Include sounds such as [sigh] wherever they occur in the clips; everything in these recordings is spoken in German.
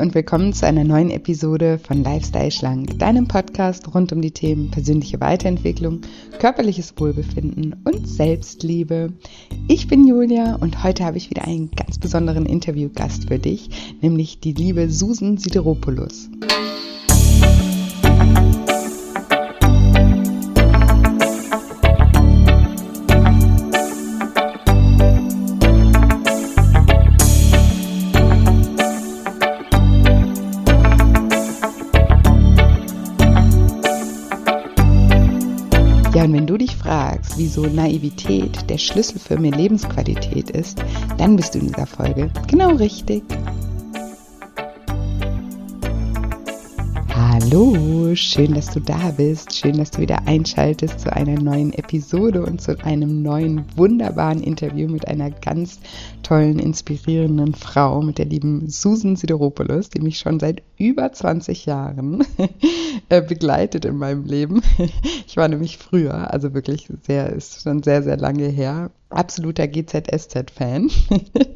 Und willkommen zu einer neuen Episode von Lifestyle Schlank, deinem Podcast rund um die Themen persönliche Weiterentwicklung, körperliches Wohlbefinden und Selbstliebe. Ich bin Julia und heute habe ich wieder einen ganz besonderen Interviewgast für dich, nämlich die liebe Susan Sideropoulos. Fragst, wieso Naivität der Schlüssel für mehr Lebensqualität ist, dann bist du in dieser Folge genau richtig. Hallo, schön, dass du da bist. Schön, dass du wieder einschaltest zu einer neuen Episode und zu einem neuen wunderbaren Interview mit einer ganz tollen, inspirierenden Frau, mit der lieben Susan Sideropoulos, die mich schon seit über 20 Jahren [laughs] äh, begleitet in meinem Leben. [laughs] Ich war nämlich früher, also wirklich sehr, ist schon sehr, sehr lange her, absoluter GZSZ-Fan.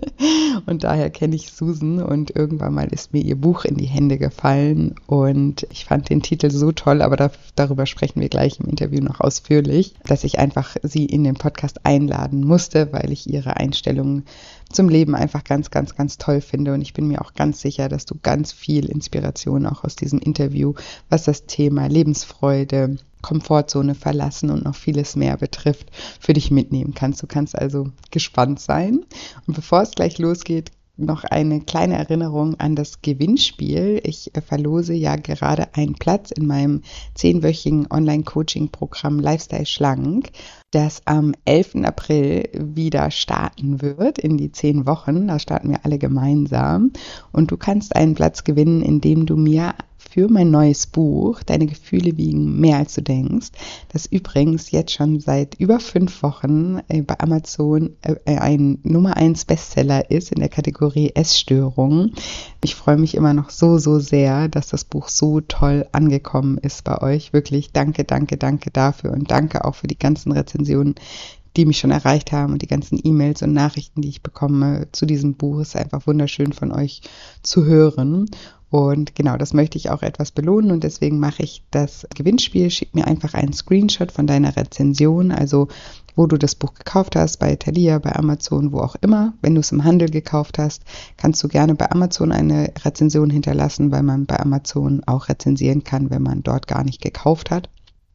[laughs] und daher kenne ich Susan und irgendwann mal ist mir ihr Buch in die Hände gefallen und ich fand den Titel so toll, aber da, darüber sprechen wir gleich im Interview noch ausführlich, dass ich einfach sie in den Podcast einladen musste, weil ich ihre Einstellung zum Leben einfach ganz, ganz, ganz toll finde. Und ich bin mir auch ganz sicher, dass du ganz viel Inspiration auch aus diesem Interview, was das Thema Lebensfreude, Komfortzone verlassen und noch vieles mehr betrifft, für dich mitnehmen kannst. Du kannst also gespannt sein. Und bevor es gleich losgeht, noch eine kleine Erinnerung an das Gewinnspiel. Ich äh, verlose ja gerade einen Platz in meinem zehnwöchigen Online-Coaching-Programm Lifestyle Schlank, das am 11. April wieder starten wird in die zehn Wochen. Da starten wir alle gemeinsam. Und du kannst einen Platz gewinnen, indem du mir für mein neues Buch Deine Gefühle wiegen mehr als du denkst, das übrigens jetzt schon seit über fünf Wochen äh, bei Amazon äh, ein Nummer 1 Bestseller ist in der Kategorie Essstörungen. Ich freue mich immer noch so, so sehr, dass das Buch so toll angekommen ist bei euch. Wirklich danke, danke, danke dafür und danke auch für die ganzen Rezensionen, die mich schon erreicht haben und die ganzen E-Mails und Nachrichten, die ich bekomme zu diesem Buch. ist einfach wunderschön von euch zu hören. Und genau, das möchte ich auch etwas belohnen und deswegen mache ich das Gewinnspiel. Schick mir einfach einen Screenshot von deiner Rezension, also wo du das Buch gekauft hast, bei Thalia, bei Amazon, wo auch immer. Wenn du es im Handel gekauft hast, kannst du gerne bei Amazon eine Rezension hinterlassen, weil man bei Amazon auch rezensieren kann, wenn man dort gar nicht gekauft hat.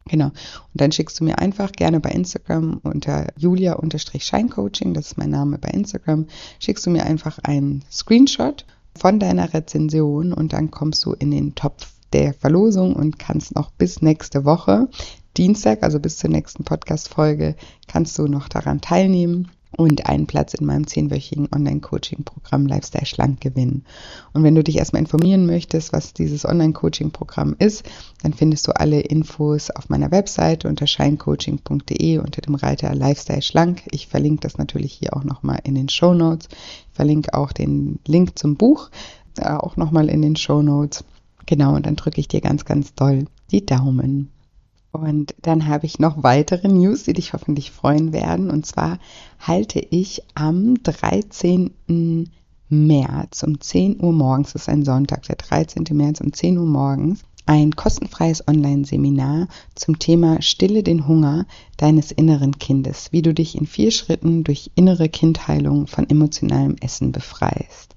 Genau. Und dann schickst du mir einfach gerne bei Instagram unter julia-scheincoaching, das ist mein Name bei Instagram, schickst du mir einfach einen Screenshot von deiner Rezension und dann kommst du in den Topf der Verlosung und kannst noch bis nächste Woche, Dienstag, also bis zur nächsten Podcast-Folge, kannst du noch daran teilnehmen und einen Platz in meinem zehnwöchigen Online-Coaching-Programm Lifestyle Schlank gewinnen. Und wenn du dich erstmal informieren möchtest, was dieses Online-Coaching-Programm ist, dann findest du alle Infos auf meiner Webseite unter scheincoaching.de unter dem Reiter Lifestyle Schlank. Ich verlinke das natürlich hier auch nochmal in den Show Notes. Ich verlinke auch den Link zum Buch äh, auch nochmal in den Show Notes. Genau, und dann drücke ich dir ganz, ganz doll die Daumen. Und dann habe ich noch weitere News, die dich hoffentlich freuen werden. Und zwar halte ich am 13. März um 10 Uhr morgens, das ist ein Sonntag, der 13. März um 10 Uhr morgens, ein kostenfreies Online-Seminar zum Thema Stille den Hunger deines inneren Kindes, wie du dich in vier Schritten durch innere Kindheilung von emotionalem Essen befreist.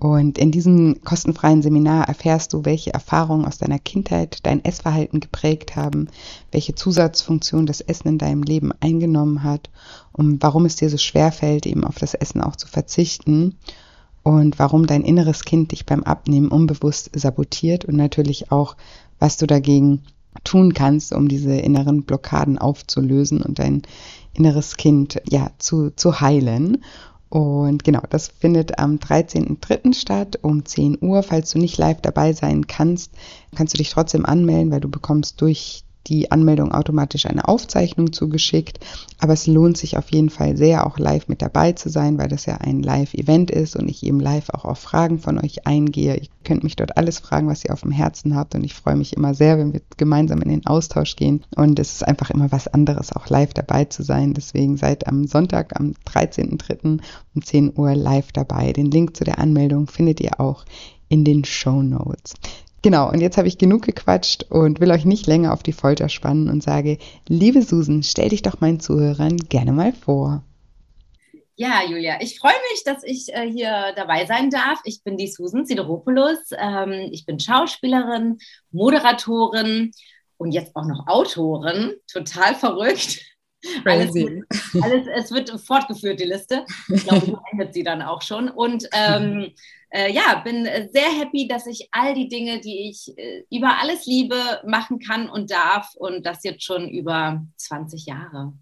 Und in diesem kostenfreien Seminar erfährst du, welche Erfahrungen aus deiner Kindheit dein Essverhalten geprägt haben, welche Zusatzfunktion das Essen in deinem Leben eingenommen hat und warum es dir so schwer fällt, eben auf das Essen auch zu verzichten und warum dein inneres Kind dich beim Abnehmen unbewusst sabotiert und natürlich auch, was du dagegen tun kannst, um diese inneren Blockaden aufzulösen und dein inneres Kind ja zu, zu heilen. Und genau, das findet am 13.03. statt um 10 Uhr. Falls du nicht live dabei sein kannst, kannst du dich trotzdem anmelden, weil du bekommst durch die Anmeldung automatisch eine Aufzeichnung zugeschickt. Aber es lohnt sich auf jeden Fall sehr, auch live mit dabei zu sein, weil das ja ein Live-Event ist und ich eben live auch auf Fragen von euch eingehe. Ihr könnt mich dort alles fragen, was ihr auf dem Herzen habt und ich freue mich immer sehr, wenn wir gemeinsam in den Austausch gehen. Und es ist einfach immer was anderes, auch live dabei zu sein. Deswegen seid am Sonntag, am 13.03. um 10 Uhr live dabei. Den Link zu der Anmeldung findet ihr auch in den Show Notes. Genau, und jetzt habe ich genug gequatscht und will euch nicht länger auf die Folter spannen und sage, liebe Susan, stell dich doch meinen Zuhörern gerne mal vor. Ja, Julia, ich freue mich, dass ich äh, hier dabei sein darf. Ich bin die Susan Sideropoulos. Ähm, ich bin Schauspielerin, Moderatorin und jetzt auch noch Autorin. Total verrückt. [laughs] Alles, alles, es wird fortgeführt, die Liste. Ich glaube, so endet sie dann auch schon. Und ähm, äh, ja, bin sehr happy, dass ich all die Dinge, die ich äh, über alles liebe, machen kann und darf. Und das jetzt schon über 20 Jahre.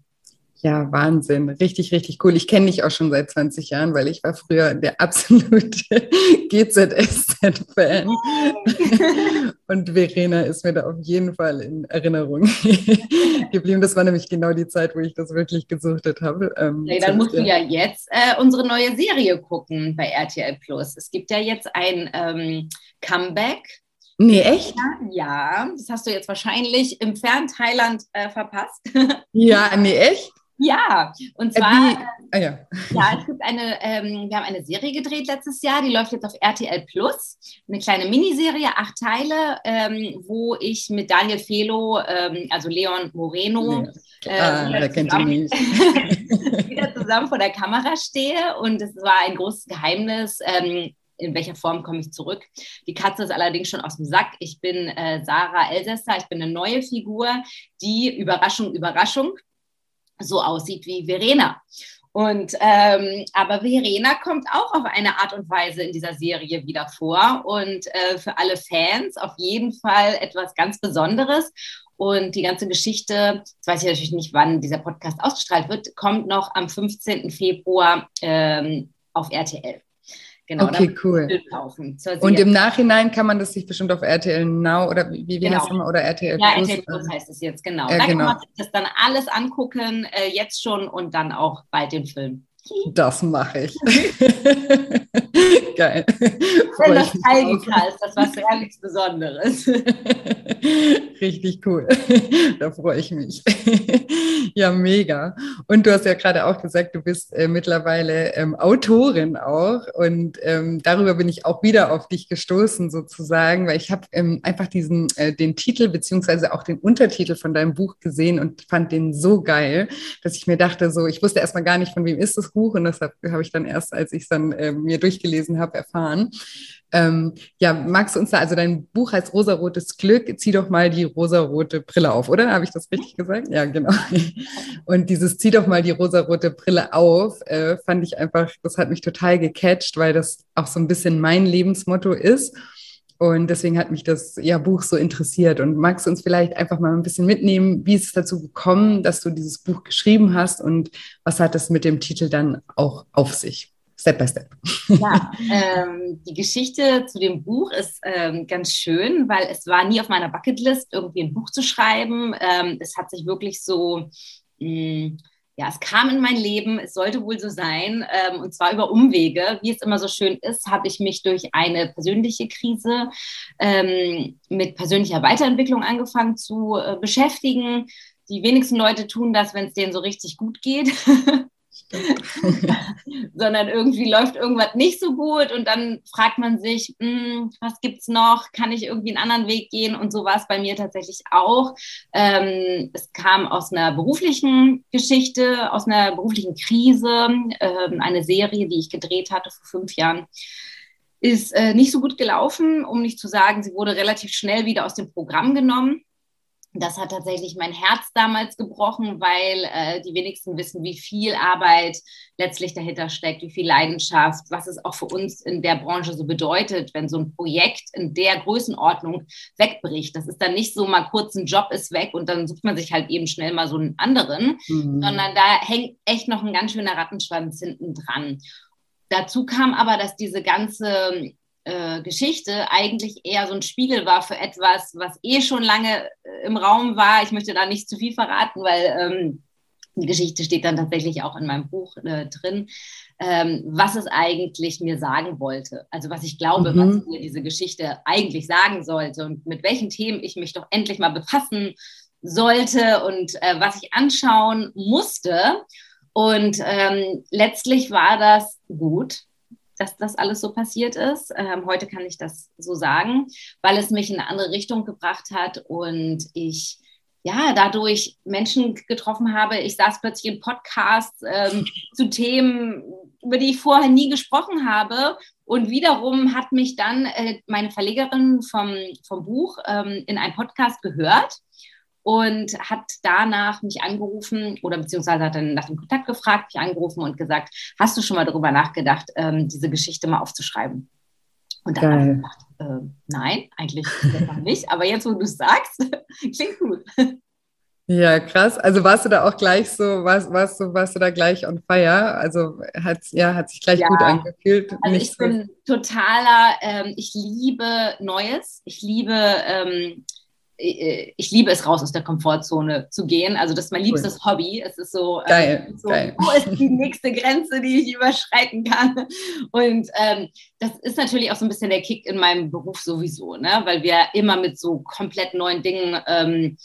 Ja, Wahnsinn. Richtig, richtig cool. Ich kenne dich auch schon seit 20 Jahren, weil ich war früher der absolute [laughs] GZSZ-Fan. [laughs] Und Verena ist mir da auf jeden Fall in Erinnerung [laughs] geblieben. Das war nämlich genau die Zeit, wo ich das wirklich gesuchtet habe. Ähm, ja, dann musst du ja jetzt äh, unsere neue Serie gucken bei RTL Plus. Es gibt ja jetzt ein ähm, Comeback Nee, echt? Ja, das hast du jetzt wahrscheinlich im Fernthailand äh, verpasst. Ja, nee, echt? Ja, und äh, zwar, äh, ah, ja. ja. es gibt eine, ähm, wir haben eine Serie gedreht letztes Jahr, die läuft jetzt auf RTL Plus, eine kleine Miniserie, acht Teile, ähm, wo ich mit Daniel Felo, ähm, also Leon Moreno, äh, ah, wieder, zusammen, [laughs] wieder zusammen vor der Kamera stehe und es war ein großes Geheimnis, ähm, in welcher Form komme ich zurück. Die Katze ist allerdings schon aus dem Sack. Ich bin äh, Sarah Elsässer, ich bin eine neue Figur, die Überraschung, Überraschung so aussieht wie Verena. Und ähm, aber Verena kommt auch auf eine Art und Weise in dieser Serie wieder vor und äh, für alle Fans auf jeden Fall etwas ganz Besonderes. Und die ganze Geschichte, jetzt weiß ich natürlich nicht, wann dieser Podcast ausgestrahlt wird, kommt noch am 15. Februar ähm, auf RTL. Genau, okay, cool. Und im Nachhinein kann man das sich bestimmt auf RTL Now oder wie, wie genau. heißt das oder RTL Ja, Plus, RTL Plus heißt es jetzt, genau. Äh, da genau. kann man sich das dann alles angucken, äh, jetzt schon und dann auch bald den Film. Das mache ich. [laughs] Geil. Wenn das zeigen kannst, das war sehr nichts Besonderes. [laughs] Richtig cool. [laughs] Da freue ich mich. Ja, mega. Und du hast ja gerade auch gesagt, du bist äh, mittlerweile ähm, Autorin auch. Und ähm, darüber bin ich auch wieder auf dich gestoßen, sozusagen, weil ich habe ähm, einfach diesen, äh, den Titel beziehungsweise auch den Untertitel von deinem Buch gesehen und fand den so geil, dass ich mir dachte, so, ich wusste erstmal gar nicht, von wem ist das Buch und deshalb habe ich dann erst, als ich es dann äh, mir durchgelesen habe, erfahren. Ähm, ja, magst du uns da, also dein Buch heißt Rosarotes Glück, zieh doch mal die rosarote Brille auf, oder? Habe ich das richtig gesagt? Ja, genau. [laughs] Und dieses zieh doch mal die rosarote Brille auf, äh, fand ich einfach, das hat mich total gecatcht, weil das auch so ein bisschen mein Lebensmotto ist. Und deswegen hat mich das ja, Buch so interessiert. Und magst du uns vielleicht einfach mal ein bisschen mitnehmen, wie ist es dazu gekommen, dass du dieses Buch geschrieben hast und was hat es mit dem Titel dann auch auf sich? Step by Step. Ja, ähm, die Geschichte zu dem Buch ist ähm, ganz schön, weil es war nie auf meiner Bucketlist, irgendwie ein Buch zu schreiben. Ähm, es hat sich wirklich so mh, mm, ja, es kam in mein Leben, es sollte wohl so sein, ähm, und zwar über Umwege. Wie es immer so schön ist, habe ich mich durch eine persönliche Krise ähm, mit persönlicher Weiterentwicklung angefangen zu äh, beschäftigen. Die wenigsten Leute tun das, wenn es denen so richtig gut geht. [laughs] [laughs] sondern irgendwie läuft irgendwas nicht so gut und dann fragt man sich, hm, was es noch? Kann ich irgendwie einen anderen Weg gehen? Und so war es bei mir tatsächlich auch. Ähm, es kam aus einer beruflichen Geschichte, aus einer beruflichen Krise, ähm, eine Serie, die ich gedreht hatte vor fünf Jahren ist äh, nicht so gut gelaufen, um nicht zu sagen, sie wurde relativ schnell wieder aus dem Programm genommen das hat tatsächlich mein Herz damals gebrochen, weil äh, die wenigsten wissen, wie viel Arbeit letztlich dahinter steckt, wie viel Leidenschaft, was es auch für uns in der Branche so bedeutet, wenn so ein Projekt in der Größenordnung wegbricht. Das ist dann nicht so, mal kurz ein Job ist weg und dann sucht man sich halt eben schnell mal so einen anderen, mhm. sondern da hängt echt noch ein ganz schöner Rattenschwanz hinten dran. Dazu kam aber, dass diese ganze äh, Geschichte eigentlich eher so ein Spiegel war für etwas, was eh schon lange äh, im Raum war. Ich möchte da nicht zu viel verraten, weil ähm, die Geschichte steht dann tatsächlich auch in meinem Buch äh, drin, ähm, was es eigentlich mir sagen wollte. Also was ich glaube, mhm. was mir diese Geschichte eigentlich sagen sollte und mit welchen Themen ich mich doch endlich mal befassen sollte und äh, was ich anschauen musste. Und ähm, letztlich war das gut dass das alles so passiert ist. Ähm, heute kann ich das so sagen, weil es mich in eine andere Richtung gebracht hat und ich ja, dadurch Menschen getroffen habe. Ich saß plötzlich in Podcasts ähm, [laughs] zu Themen, über die ich vorher nie gesprochen habe. Und wiederum hat mich dann äh, meine Verlegerin vom, vom Buch ähm, in einem Podcast gehört und hat danach mich angerufen oder beziehungsweise hat dann nach dem Kontakt gefragt, mich angerufen und gesagt, hast du schon mal darüber nachgedacht, ähm, diese Geschichte mal aufzuschreiben? Und dann habe ich gedacht, äh, nein, eigentlich [laughs] nicht, aber jetzt, wo du es sagst, [laughs] klingt gut. Ja, krass. Also warst du da auch gleich so, warst, warst, du, warst du da gleich on fire? Also hat, ja, hat sich gleich ja. gut angefühlt. Also ich so. bin totaler, ähm, ich liebe Neues. Ich liebe ähm, äh, ich liebe es, raus aus der Komfortzone zu gehen. Also das ist mein liebstes cool. Hobby. Es ist so, ähm, geil, so geil. wo ist die nächste Grenze, die ich überschreiten kann? Und ähm, das ist natürlich auch so ein bisschen der Kick in meinem Beruf sowieso, ne? weil wir immer mit so komplett neuen Dingen ähm,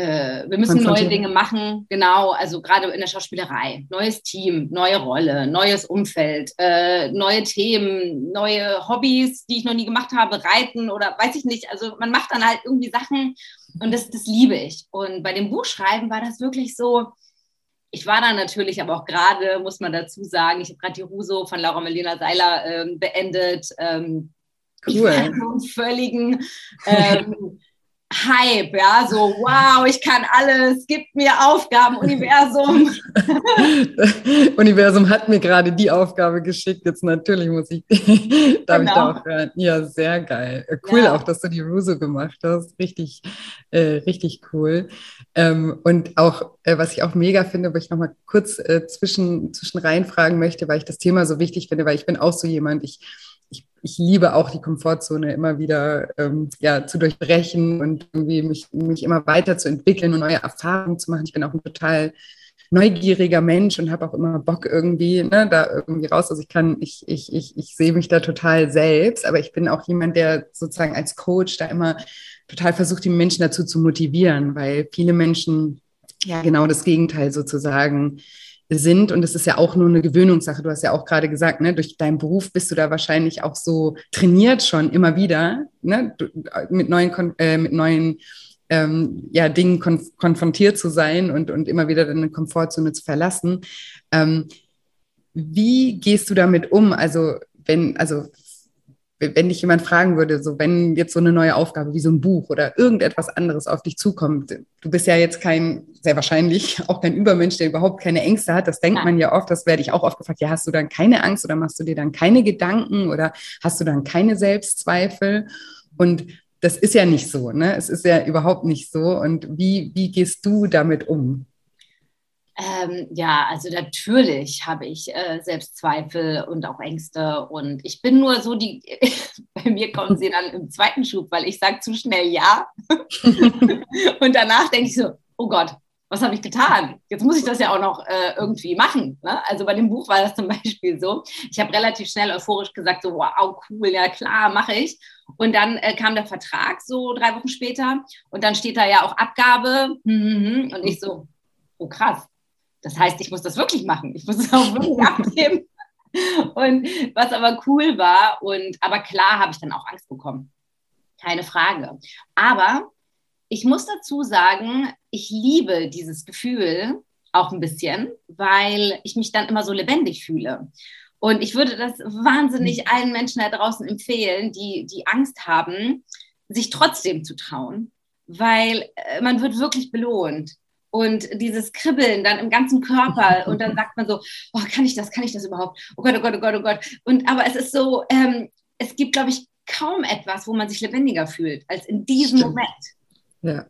äh, wir müssen neue Dinge machen, genau, also gerade in der Schauspielerei. Neues Team, neue Rolle, neues Umfeld, äh, neue Themen, neue Hobbys, die ich noch nie gemacht habe, reiten oder weiß ich nicht. Also man macht dann halt irgendwie Sachen und das, das liebe ich. Und bei dem Buchschreiben war das wirklich so, ich war da natürlich aber auch gerade, muss man dazu sagen, ich habe gerade die Ruso von Laura Melina Seiler ähm, beendet. Ähm, cool. [laughs] Ich einen völligen ähm, Hype, ja, so wow, ich kann alles, gib mir Aufgaben, Universum. [laughs] Universum hat mir gerade die Aufgabe geschickt, jetzt natürlich muss ich, [laughs] darf genau. ich da auch rein. Ja, sehr geil. Äh, cool ja. auch, dass du die Ruso gemacht hast, richtig, äh, richtig cool. Ähm, und auch, äh, was ich auch mega finde, wo ich nochmal kurz äh, zwischen, zwischen reinfragen möchte, weil ich das Thema so wichtig finde, weil ich bin auch so jemand, ich ich liebe auch die Komfortzone immer wieder ähm, ja, zu durchbrechen und irgendwie mich, mich immer weiterzuentwickeln und neue Erfahrungen zu machen. Ich bin auch ein total neugieriger Mensch und habe auch immer Bock irgendwie ne, da irgendwie raus. Also ich kann, ich, ich, ich, ich sehe mich da total selbst, aber ich bin auch jemand, der sozusagen als Coach da immer total versucht, die Menschen dazu zu motivieren, weil viele Menschen ja genau das Gegenteil sozusagen sind. Und es ist ja auch nur eine Gewöhnungssache. Du hast ja auch gerade gesagt, ne, durch deinen Beruf bist du da wahrscheinlich auch so trainiert schon immer wieder, ne, mit neuen, äh, mit neuen ähm, ja, Dingen konf konfrontiert zu sein und, und immer wieder deine Komfortzone zu verlassen. Ähm, wie gehst du damit um? Also, wenn, also wenn dich jemand fragen würde, so wenn jetzt so eine neue Aufgabe wie so ein Buch oder irgendetwas anderes auf dich zukommt, du bist ja jetzt kein, sehr wahrscheinlich [laughs] auch kein Übermensch, der überhaupt keine Ängste hat. Das denkt ja. man ja oft, das werde ich auch oft gefragt, ja, hast du dann keine Angst oder machst du dir dann keine Gedanken oder hast du dann keine Selbstzweifel? Und das ist ja nicht so, ne? Es ist ja überhaupt nicht so. Und wie, wie gehst du damit um? Ähm, ja, also natürlich habe ich äh, Selbstzweifel und auch Ängste und ich bin nur so die, [laughs] bei mir kommen sie dann im zweiten Schub, weil ich sage zu schnell ja [laughs] und danach denke ich so, oh Gott, was habe ich getan? Jetzt muss ich das ja auch noch äh, irgendwie machen. Ne? Also bei dem Buch war das zum Beispiel so. Ich habe relativ schnell euphorisch gesagt, so wow, cool, ja klar, mache ich. Und dann äh, kam der Vertrag so drei Wochen später und dann steht da ja auch Abgabe hm, hm, hm. und ich so, oh krass, das heißt, ich muss das wirklich machen. Ich muss es auch wirklich [laughs] abgeben. Und was aber cool war, und aber klar habe ich dann auch Angst bekommen. Keine Frage. Aber ich muss dazu sagen, ich liebe dieses Gefühl auch ein bisschen, weil ich mich dann immer so lebendig fühle. Und ich würde das wahnsinnig allen Menschen da draußen empfehlen, die, die Angst haben, sich trotzdem zu trauen, weil äh, man wird wirklich belohnt und dieses Kribbeln dann im ganzen Körper [laughs] und dann sagt man so, oh, kann ich das, kann ich das überhaupt? Oh Gott, oh Gott, oh Gott, oh Gott. Und aber es ist so, ähm, es gibt, glaube ich, kaum etwas, wo man sich lebendiger fühlt als in diesem Stimmt. Moment. Ja,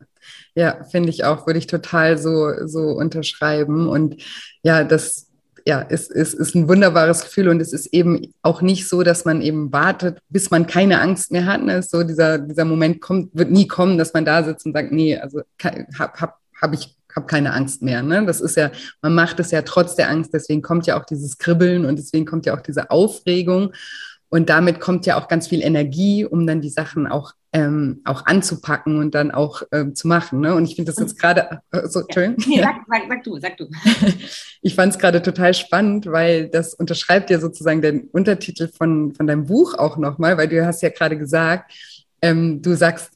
ja, finde ich auch, würde ich total so, so unterschreiben. Und ja, das ja, ist, ist, ist ein wunderbares Gefühl und es ist eben auch nicht so, dass man eben wartet, bis man keine Angst mehr hat. Ne? So dieser, dieser Moment kommt, wird nie kommen, dass man da sitzt und sagt, nee, also habe hab, hab ich habe keine Angst mehr. Ne? Das ist ja, man macht es ja trotz der Angst, deswegen kommt ja auch dieses Kribbeln und deswegen kommt ja auch diese Aufregung. Und damit kommt ja auch ganz viel Energie, um dann die Sachen auch ähm, auch anzupacken und dann auch ähm, zu machen. Ne? Und ich finde das jetzt gerade, äh, so, ja. nee, sag, sag, sag, du, sag du. [laughs] ich fand es gerade total spannend, weil das unterschreibt ja sozusagen den Untertitel von, von deinem Buch auch nochmal, weil du hast ja gerade gesagt, ähm, du sagst,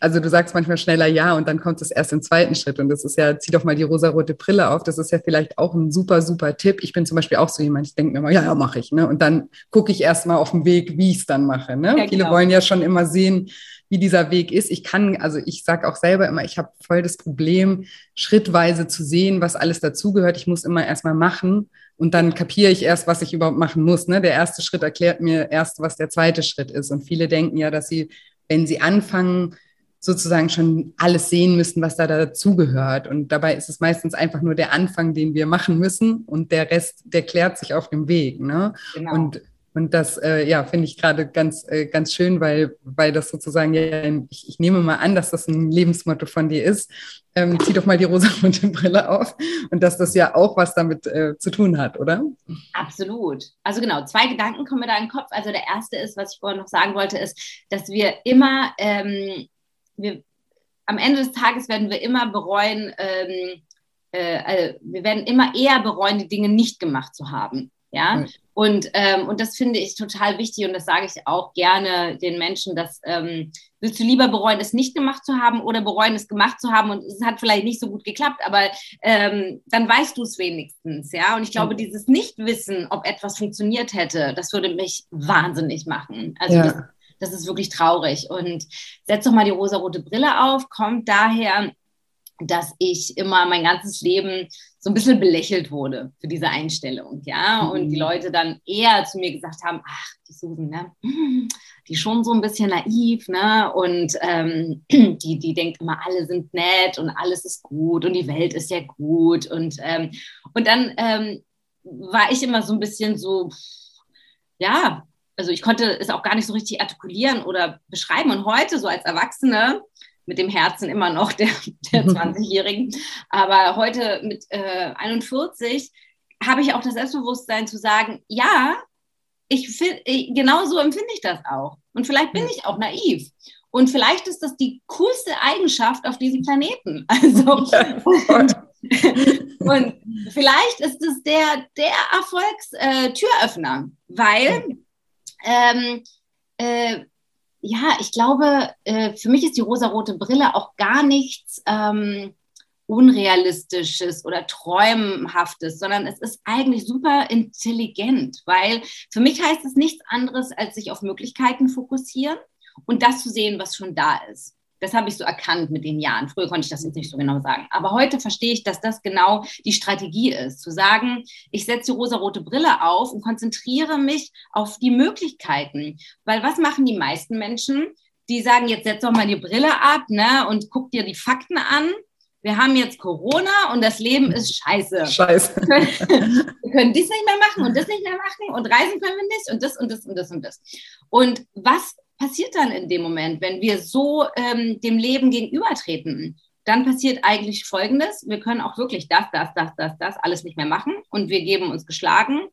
also du sagst manchmal schneller ja und dann kommt es erst im zweiten Schritt und das ist ja, zieh doch mal die rosarote Brille auf, das ist ja vielleicht auch ein super, super Tipp. Ich bin zum Beispiel auch so jemand, ich denke mir immer, ja, ja, mache ich, ne? Und dann gucke ich erst mal auf den Weg, wie ich es dann mache. Ne? Ja, Viele genau. wollen ja schon immer sehen, wie dieser Weg ist. Ich kann, also ich sage auch selber immer, ich habe voll das Problem, schrittweise zu sehen, was alles dazugehört. Ich muss immer erst mal machen und dann kapiere ich erst, was ich überhaupt machen muss. Ne? Der erste Schritt erklärt mir erst, was der zweite Schritt ist. Und viele denken ja, dass sie wenn sie anfangen, sozusagen schon alles sehen müssen, was da dazugehört. Und dabei ist es meistens einfach nur der Anfang, den wir machen müssen und der Rest, der klärt sich auf dem Weg. Ne? Genau. Und und das, äh, ja, finde ich gerade ganz, äh, ganz schön, weil, weil das sozusagen, ja, ich, ich, nehme mal an, dass das ein Lebensmotto von dir ist. Ähm, zieh doch mal die rosarote Brille auf. Und dass das ja auch was damit äh, zu tun hat, oder? Absolut. Also genau, zwei Gedanken kommen mir da in den Kopf. Also der erste ist, was ich vorhin noch sagen wollte, ist, dass wir immer, ähm, wir, am Ende des Tages werden wir immer bereuen, ähm, äh, äh wir werden immer eher bereuen, die Dinge nicht gemacht zu haben. Ja, und, ähm, und das finde ich total wichtig und das sage ich auch gerne den Menschen, dass ähm, willst du lieber bereuen, es nicht gemacht zu haben oder bereuen, es gemacht zu haben und es hat vielleicht nicht so gut geklappt, aber ähm, dann weißt du es wenigstens, ja. Und ich glaube, dieses Nichtwissen, ob etwas funktioniert hätte, das würde mich wahnsinnig machen. Also ja. das, das ist wirklich traurig. Und setz doch mal die rosarote Brille auf, kommt daher, dass ich immer mein ganzes Leben so ein bisschen belächelt wurde für diese Einstellung, ja, und die mhm. Leute dann eher zu mir gesagt haben, ach, die Susan, ne, [laughs] die schon so ein bisschen naiv, ne, und ähm, [clears throat] die, die denkt immer, alle sind nett und alles ist gut und die Welt ist ja gut. Und, ähm, und dann ähm, war ich immer so ein bisschen so, ja, also ich konnte es auch gar nicht so richtig artikulieren oder beschreiben. Und heute so als Erwachsene mit dem Herzen immer noch der, der [laughs] 20-Jährigen. Aber heute mit äh, 41 habe ich auch das Selbstbewusstsein zu sagen, ja, ich find, genau so empfinde ich das auch. Und vielleicht bin ich auch naiv. Und vielleicht ist das die coolste Eigenschaft auf diesem Planeten. [laughs] Also, und, und vielleicht ist es der, der Erfolgstüröffner, äh, weil ähm, äh, ja, ich glaube, äh, für mich ist die rosarote Brille auch gar nichts ähm, Unrealistisches oder Träumhaftes, sondern es ist eigentlich super intelligent, weil für mich heißt es nichts anderes, als sich auf Möglichkeiten fokussieren und das zu sehen, was schon da ist. Das habe ich so erkannt mit den Jahren. Früher konnte ich das jetzt nicht so genau sagen. Aber heute verstehe ich, dass das genau die Strategie ist. Zu sagen, ich setze die rosarote Brille auf und konzentriere mich auf die Möglichkeiten. Weil was machen die meisten Menschen? Die sagen, jetzt setz doch mal die Brille ab ne, und guck dir die Fakten an wir haben jetzt Corona und das Leben ist scheiße. Scheiße. Wir können dies nicht mehr machen und das nicht mehr machen und reisen können wir nicht und das und das und das und das. Und was passiert dann in dem Moment, wenn wir so ähm, dem Leben gegenübertreten? Dann passiert eigentlich Folgendes. Wir können auch wirklich das, das, das, das, das alles nicht mehr machen und wir geben uns geschlagen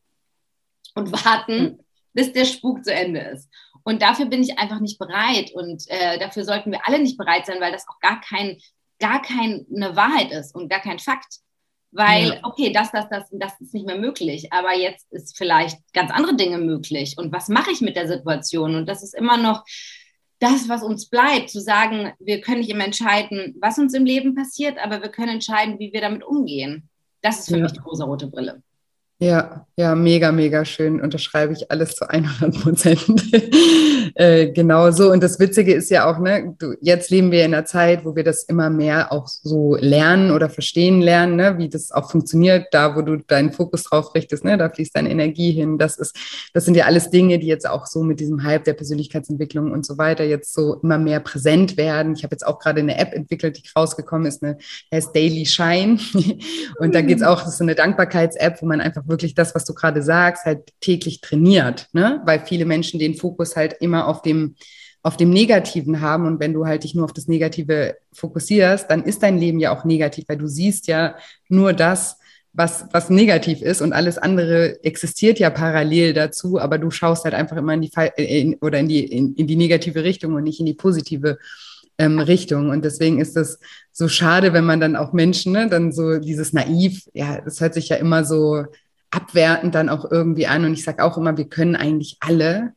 und [laughs] warten, bis der Spuk zu Ende ist. Und dafür bin ich einfach nicht bereit und äh, dafür sollten wir alle nicht bereit sein, weil das auch gar, kein, gar keine Wahrheit ist und gar kein Fakt. Weil, okay, das, das, das, das ist nicht mehr möglich, aber jetzt ist vielleicht ganz andere Dinge möglich. Und was mache ich mit der Situation? Und das ist immer noch das, was uns bleibt, zu sagen, wir können nicht immer entscheiden, was uns im Leben passiert, aber wir können entscheiden, wie wir damit umgehen. Das ist für ja. mich die rosa-rote Brille. Ja, ja, mega, mega schön. Unterschreibe ich alles zu 100 Prozent. [laughs] äh, genau so. Und das Witzige ist ja auch, ne, du, jetzt leben wir in einer Zeit, wo wir das immer mehr auch so lernen oder verstehen lernen, ne, wie das auch funktioniert. Da, wo du deinen Fokus drauf richtest, ne, da fließt deine Energie hin. Das ist, das sind ja alles Dinge, die jetzt auch so mit diesem Hype der Persönlichkeitsentwicklung und so weiter jetzt so immer mehr präsent werden. Ich habe jetzt auch gerade eine App entwickelt, die rausgekommen ist, eine heißt Daily Shine. [laughs] und da geht's auch, das ist eine Dankbarkeits-App, wo man einfach wirklich das, was du gerade sagst, halt täglich trainiert, ne? Weil viele Menschen den Fokus halt immer auf dem, auf dem Negativen haben. Und wenn du halt dich nur auf das Negative fokussierst, dann ist dein Leben ja auch negativ, weil du siehst ja nur das, was, was negativ ist und alles andere existiert ja parallel dazu, aber du schaust halt einfach immer in die in, oder in die, in, in die negative Richtung und nicht in die positive ähm, Richtung. Und deswegen ist das so schade, wenn man dann auch Menschen, ne, dann so dieses naiv, ja, das hört sich ja immer so abwertend dann auch irgendwie an. Und ich sage auch immer, wir können eigentlich alle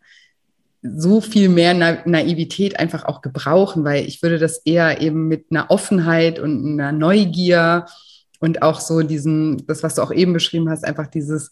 so viel mehr Na Naivität einfach auch gebrauchen, weil ich würde das eher eben mit einer Offenheit und einer Neugier und auch so diesen, das, was du auch eben beschrieben hast, einfach dieses,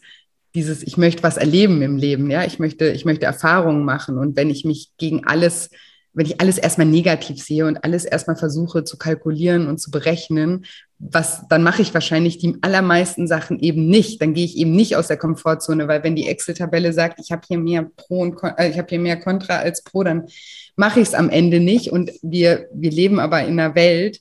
dieses, ich möchte was erleben im Leben, ja, ich möchte, ich möchte Erfahrungen machen und wenn ich mich gegen alles wenn ich alles erstmal negativ sehe und alles erstmal versuche zu kalkulieren und zu berechnen, was, dann mache ich wahrscheinlich die allermeisten Sachen eben nicht. Dann gehe ich eben nicht aus der Komfortzone, weil wenn die Excel-Tabelle sagt, ich habe hier mehr Pro und äh, ich habe hier mehr Contra als Pro, dann mache ich es am Ende nicht. Und wir, wir leben aber in einer Welt,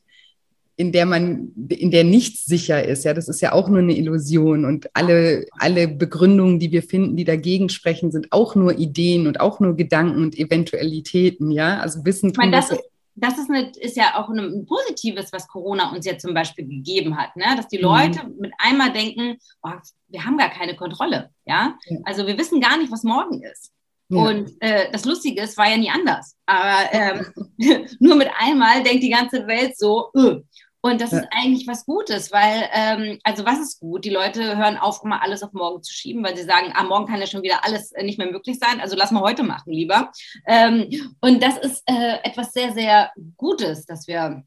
in der man, in der nichts sicher ist. Ja, das ist ja auch nur eine Illusion. Und alle, alle Begründungen, die wir finden, die dagegen sprechen, sind auch nur Ideen und auch nur Gedanken und Eventualitäten. Ja, also Wissen. Ich meine, das ist, das ist, eine, ist ja auch ein Positives, was Corona uns jetzt zum Beispiel gegeben hat, ne? dass die mhm. Leute mhm. mit einmal denken, oh, wir haben gar keine Kontrolle. Ja? ja? Also wir wissen gar nicht, was morgen ist. Ja. Und äh, das Lustige ist, war ja nie anders. Aber ähm, [laughs] nur mit einmal denkt die ganze Welt so, öh. Und das ja. ist eigentlich was Gutes, weil, ähm, also was ist gut? Die Leute hören auf, immer alles auf morgen zu schieben, weil sie sagen, ah, morgen kann ja schon wieder alles äh, nicht mehr möglich sein, also lass mal heute machen lieber. Ähm, und das ist äh, etwas sehr, sehr Gutes, dass wir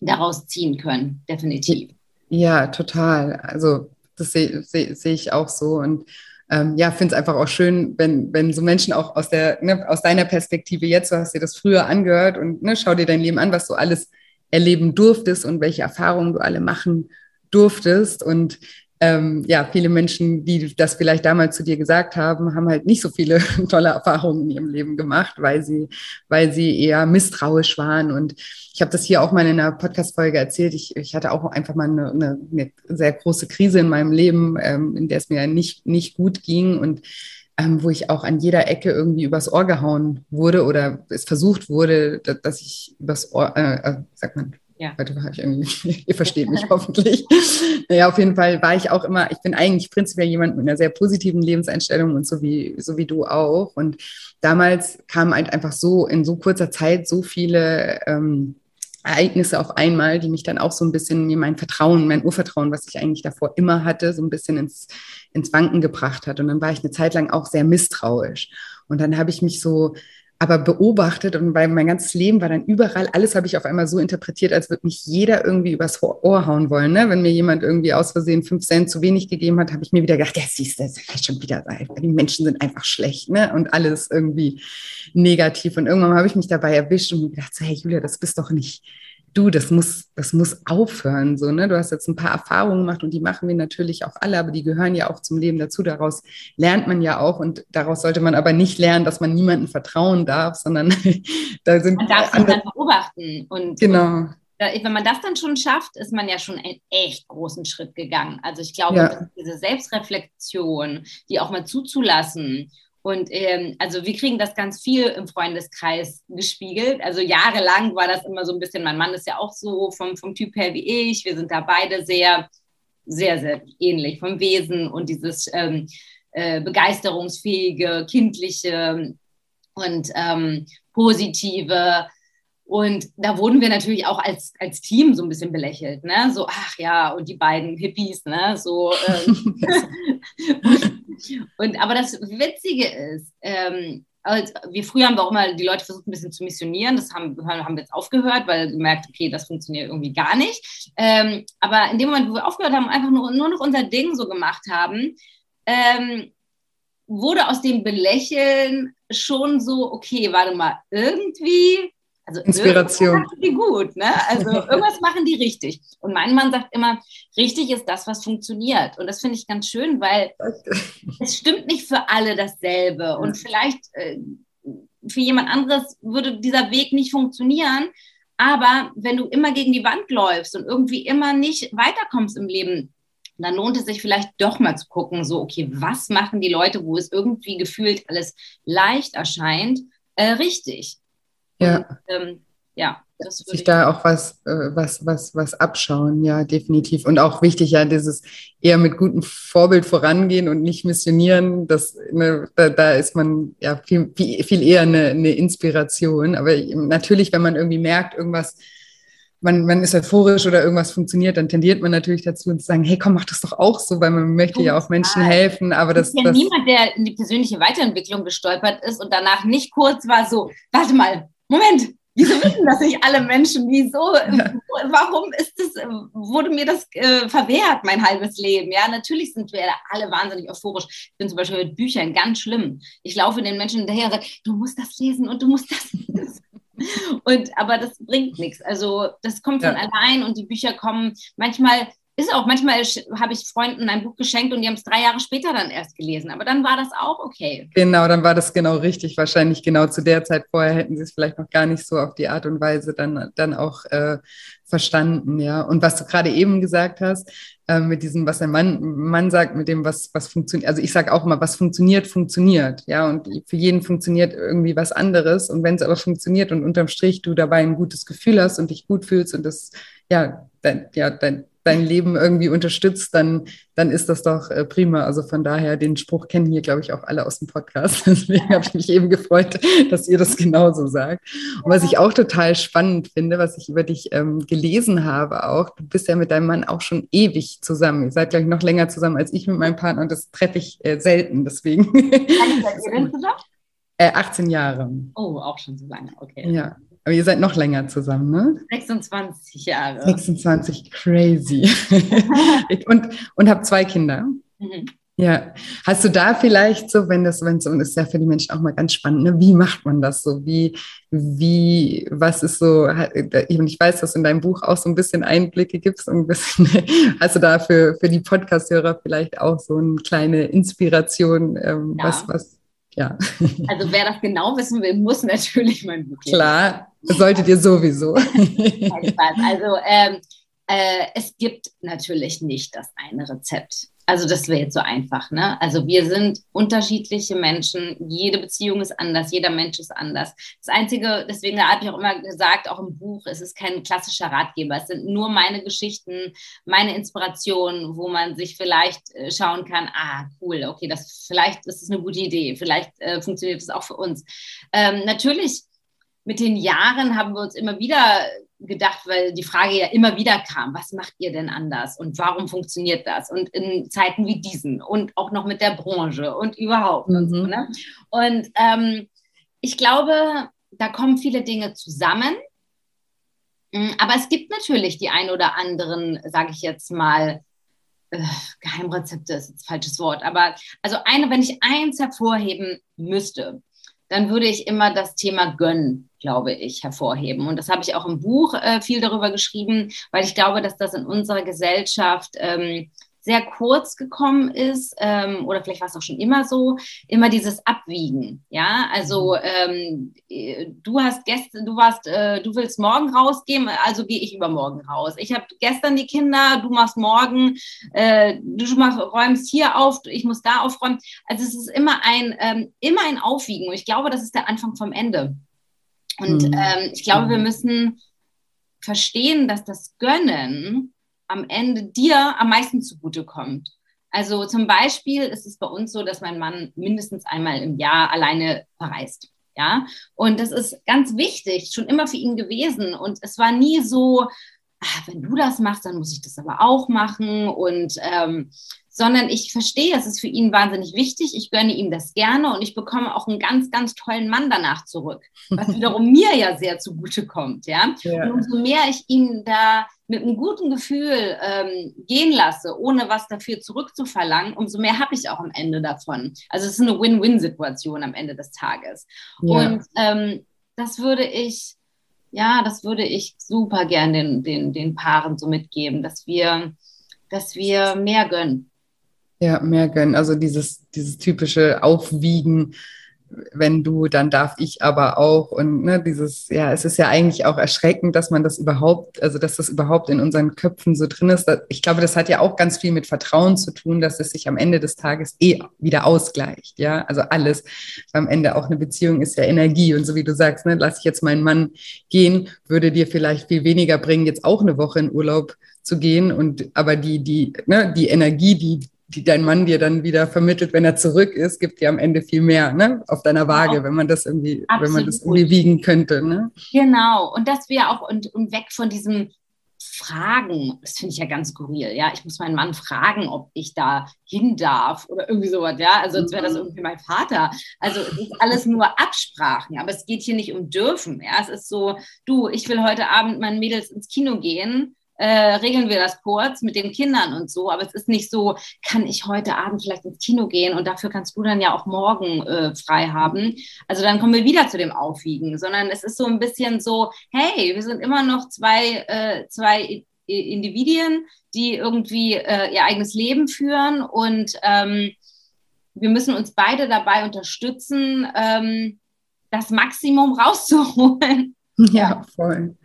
daraus ziehen können, definitiv. Ja, total. Also das sehe seh, seh ich auch so. Und ähm, ja, finde es einfach auch schön, wenn, wenn so Menschen auch aus, der, ne, aus deiner Perspektive jetzt, du hast dir das früher angehört und ne, schau dir dein Leben an, was du alles erleben durftest und welche Erfahrungen du alle machen durftest. Und ähm, ja, viele Menschen, die das vielleicht damals zu dir gesagt haben, haben halt nicht so viele [laughs] tolle Erfahrungen in ihrem Leben gemacht, weil sie, weil sie eher misstrauisch waren. Und ich habe das hier auch mal in einer Podcast-Folge erzählt. Ich, ich hatte auch einfach mal eine, eine, eine sehr große Krise in meinem Leben, ähm, in der es mir nicht, nicht gut ging. Und ähm, wo ich auch an jeder Ecke irgendwie übers Ohr gehauen wurde oder es versucht wurde, dass, dass ich übers Ohr, äh, äh, sagt man, ja. Heute war ich irgendwie, [laughs] ihr versteht mich [laughs] hoffentlich. Naja, auf jeden Fall war ich auch immer, ich bin eigentlich prinzipiell jemand mit einer sehr positiven Lebenseinstellung und so wie, so wie du auch. Und damals kamen halt einfach so in so kurzer Zeit so viele ähm, Ereignisse auf einmal, die mich dann auch so ein bisschen mir mein Vertrauen, mein Urvertrauen, was ich eigentlich davor immer hatte, so ein bisschen ins, ins Wanken gebracht hat. Und dann war ich eine Zeit lang auch sehr misstrauisch. Und dann habe ich mich so aber beobachtet und weil mein ganzes Leben war dann überall, alles habe ich auf einmal so interpretiert, als würde mich jeder irgendwie übers Ohr hauen wollen. Ne? Wenn mir jemand irgendwie aus Versehen fünf Cent zu wenig gegeben hat, habe ich mir wieder gedacht, ja, siehst du, das ist schon wieder. Die Menschen sind einfach schlecht ne? und alles irgendwie negativ. Und irgendwann habe ich mich dabei erwischt und gedacht, so, hey Julia, das bist doch nicht du, das muss, das muss aufhören. So, ne? Du hast jetzt ein paar Erfahrungen gemacht und die machen wir natürlich auch alle, aber die gehören ja auch zum Leben dazu. Daraus lernt man ja auch und daraus sollte man aber nicht lernen, dass man niemandem vertrauen darf, sondern [laughs] da sind. Man darf andere, dann beobachten und. Genau. Und wenn man das dann schon schafft, ist man ja schon einen echt großen Schritt gegangen. Also ich glaube, ja. diese Selbstreflexion, die auch mal zuzulassen und ähm, also wir kriegen das ganz viel im Freundeskreis gespiegelt. Also jahrelang war das immer so ein bisschen, mein Mann ist ja auch so vom, vom Typ her wie ich. Wir sind da beide sehr, sehr, sehr ähnlich vom Wesen und dieses ähm, äh, begeisterungsfähige, kindliche und ähm, positive. Und da wurden wir natürlich auch als, als Team so ein bisschen belächelt, ne? So, ach ja, und die beiden Hippies, ne? So. Ähm, [laughs] und aber das Witzige ist, ähm, also wir früher haben wir auch immer die Leute versucht, ein bisschen zu missionieren. Das haben, haben wir jetzt aufgehört, weil gemerkt, okay, das funktioniert irgendwie gar nicht. Ähm, aber in dem Moment, wo wir aufgehört haben, einfach nur, nur noch unser Ding so gemacht haben, ähm, wurde aus dem Belächeln schon so, okay, warte mal, irgendwie also Inspiration. Machen die gut, ne? Also [laughs] irgendwas machen die richtig. Und mein Mann sagt immer, richtig ist das, was funktioniert. Und das finde ich ganz schön, weil es stimmt nicht für alle dasselbe. Und vielleicht äh, für jemand anderes würde dieser Weg nicht funktionieren. Aber wenn du immer gegen die Wand läufst und irgendwie immer nicht weiterkommst im Leben, dann lohnt es sich vielleicht doch mal zu gucken, so, okay, was machen die Leute, wo es irgendwie gefühlt alles leicht erscheint, äh, richtig. Ja. Und, ähm, ja. sich da auch was, äh, was, was, was abschauen, ja, definitiv. Und auch wichtig, ja, dieses eher mit gutem Vorbild vorangehen und nicht missionieren, das, ne, da, da ist man ja viel, viel eher eine, eine Inspiration. Aber natürlich, wenn man irgendwie merkt, irgendwas man, man ist euphorisch oder irgendwas funktioniert, dann tendiert man natürlich dazu zu sagen, hey, komm, mach das doch auch so, weil man möchte ja auch Menschen helfen. Aber das, ist ja niemand, der in die persönliche Weiterentwicklung gestolpert ist und danach nicht kurz war so, warte mal, Moment, wieso [laughs] wissen das nicht alle Menschen? Wieso? Warum ist das, wurde mir das äh, verwehrt, mein halbes Leben? Ja, natürlich sind wir alle wahnsinnig euphorisch. Ich bin zum Beispiel mit Büchern ganz schlimm. Ich laufe den Menschen hinterher und sage, du musst das lesen und du musst das. lesen. Und, aber das bringt nichts. Also das kommt von ja. allein und die Bücher kommen manchmal ist auch, manchmal habe ich Freunden ein Buch geschenkt und die haben es drei Jahre später dann erst gelesen. Aber dann war das auch okay. Genau, dann war das genau richtig. Wahrscheinlich genau zu der Zeit vorher hätten sie es vielleicht noch gar nicht so auf die Art und Weise dann, dann auch äh, verstanden, ja. Und was du gerade eben gesagt hast, äh, mit diesem, was der Mann, Mann sagt, mit dem, was, was funktioniert. Also ich sage auch immer, was funktioniert, funktioniert, ja. Und für jeden funktioniert irgendwie was anderes. Und wenn es aber funktioniert und unterm Strich du dabei ein gutes Gefühl hast und dich gut fühlst und das, ja, dein, ja, dein, dein Leben irgendwie unterstützt, dann, dann ist das doch äh, prima. Also von daher, den Spruch kennen hier, glaube ich, auch alle aus dem Podcast. [laughs] Deswegen habe ich mich eben gefreut, dass ihr das genauso sagt. Und was ich auch total spannend finde, was ich über dich ähm, gelesen habe auch, du bist ja mit deinem Mann auch schon ewig zusammen. Ihr seid, glaube ich, noch länger zusammen als ich mit meinem Partner und das treffe ich äh, selten. Deswegen. Wie lange [laughs] seid ihr denn zusammen? Äh, 18 Jahre. Oh, auch schon so lange, okay. Ja, aber ihr seid noch länger zusammen, ne? 26 Jahre. 26, crazy. [laughs] und und habt zwei Kinder. Mhm. Ja, hast du da vielleicht so, wenn das, wenn es ist ja für die Menschen auch mal ganz spannend, ne? wie macht man das so? Wie, wie, was ist so, ich weiß, dass du in deinem Buch auch so ein bisschen Einblicke gibst und ein bisschen, [laughs] hast du da für, für die Podcast-Hörer vielleicht auch so eine kleine Inspiration, ähm, ja. was, was, ja. Also wer das genau wissen will, muss natürlich mein Buch lesen. Klar, solltet ihr sowieso. [laughs] also ähm, äh, es gibt natürlich nicht das eine Rezept. Also das wäre jetzt so einfach, ne? Also wir sind unterschiedliche Menschen, jede Beziehung ist anders, jeder Mensch ist anders. Das Einzige, deswegen habe ich auch immer gesagt, auch im Buch, es ist kein klassischer Ratgeber, es sind nur meine Geschichten, meine Inspirationen, wo man sich vielleicht äh, schauen kann, ah, cool, okay, das vielleicht ist es eine gute Idee, vielleicht äh, funktioniert es auch für uns. Ähm, natürlich mit den Jahren haben wir uns immer wieder gedacht, weil die Frage ja immer wieder kam, was macht ihr denn anders und warum funktioniert das? Und in Zeiten wie diesen und auch noch mit der Branche und überhaupt. Mhm. Und, so, ne? und ähm, ich glaube, da kommen viele Dinge zusammen. Mm, aber es gibt natürlich die ein oder anderen, sage ich jetzt mal, äh, Geheimrezepte ist jetzt falsches Wort, aber also eine, wenn ich eins hervorheben müsste, dann würde ich immer das Thema Gönnen, glaube ich, hervorheben. Und das habe ich auch im Buch äh, viel darüber geschrieben, weil ich glaube, dass das in unserer Gesellschaft ähm, sehr kurz gekommen ist, ähm, oder vielleicht war es auch schon immer so, immer dieses Abwiegen. Ja, also mhm. ähm, du hast gestern, du warst, äh, du willst morgen rausgehen, also gehe ich übermorgen raus. Ich habe gestern die Kinder, du machst morgen, äh, du machst, räumst hier auf, ich muss da aufräumen. Also es ist immer ein, ähm, immer ein Aufwiegen. Und ich glaube, das ist der Anfang vom Ende. Und mhm. ähm, ich glaube, wir mhm. müssen verstehen, dass das Gönnen am Ende dir am meisten zugutekommt. Also zum Beispiel ist es bei uns so, dass mein Mann mindestens einmal im Jahr alleine verreist. Ja, und das ist ganz wichtig, schon immer für ihn gewesen. Und es war nie so, ach, wenn du das machst, dann muss ich das aber auch machen. Und ähm, sondern ich verstehe, es ist für ihn wahnsinnig wichtig. Ich gönne ihm das gerne und ich bekomme auch einen ganz, ganz tollen Mann danach zurück, was wiederum [laughs] mir ja sehr zugute kommt. Ja? ja. Und umso mehr ich ihn da mit einem guten Gefühl ähm, gehen lasse, ohne was dafür zurückzuverlangen, umso mehr habe ich auch am Ende davon. Also es ist eine Win-Win-Situation am Ende des Tages. Ja. Und ähm, das würde ich, ja, das würde ich super gern den, den, den Paaren so mitgeben, dass wir, dass wir mehr gönnen. Ja, mehr gönnen. Also dieses, dieses typische Aufwiegen wenn du, dann darf ich aber auch. Und ne, dieses, ja, es ist ja eigentlich auch erschreckend, dass man das überhaupt, also dass das überhaupt in unseren Köpfen so drin ist. Ich glaube, das hat ja auch ganz viel mit Vertrauen zu tun, dass es sich am Ende des Tages eh wieder ausgleicht. Ja, also alles. Am Ende auch eine Beziehung ist ja Energie. Und so wie du sagst, ne, lass ich jetzt meinen Mann gehen, würde dir vielleicht viel weniger bringen, jetzt auch eine Woche in Urlaub zu gehen. Und aber die, die, ne, die Energie, die die dein Mann dir dann wieder vermittelt, wenn er zurück ist, gibt dir am Ende viel mehr, ne? Auf deiner Waage, ja, wenn man das irgendwie, absolut. wenn man das irgendwie wiegen könnte, ne? Genau. Und dass wir auch und, und weg von diesem Fragen, das finde ich ja ganz skurril, ja. Ich muss meinen Mann fragen, ob ich da hin darf oder irgendwie sowas, ja. Also als wäre das mhm. irgendwie mein Vater. Also es ist alles nur Absprachen, aber es geht hier nicht um dürfen, ja. Es ist so, du, ich will heute Abend meinen Mädels ins Kino gehen äh, regeln wir das kurz mit den Kindern und so. Aber es ist nicht so, kann ich heute Abend vielleicht ins Kino gehen und dafür kannst du dann ja auch morgen äh, frei haben. Also dann kommen wir wieder zu dem Aufwiegen, sondern es ist so ein bisschen so, hey, wir sind immer noch zwei, äh, zwei Individuen, die irgendwie äh, ihr eigenes Leben führen und ähm, wir müssen uns beide dabei unterstützen, ähm, das Maximum rauszuholen. Ja, voll.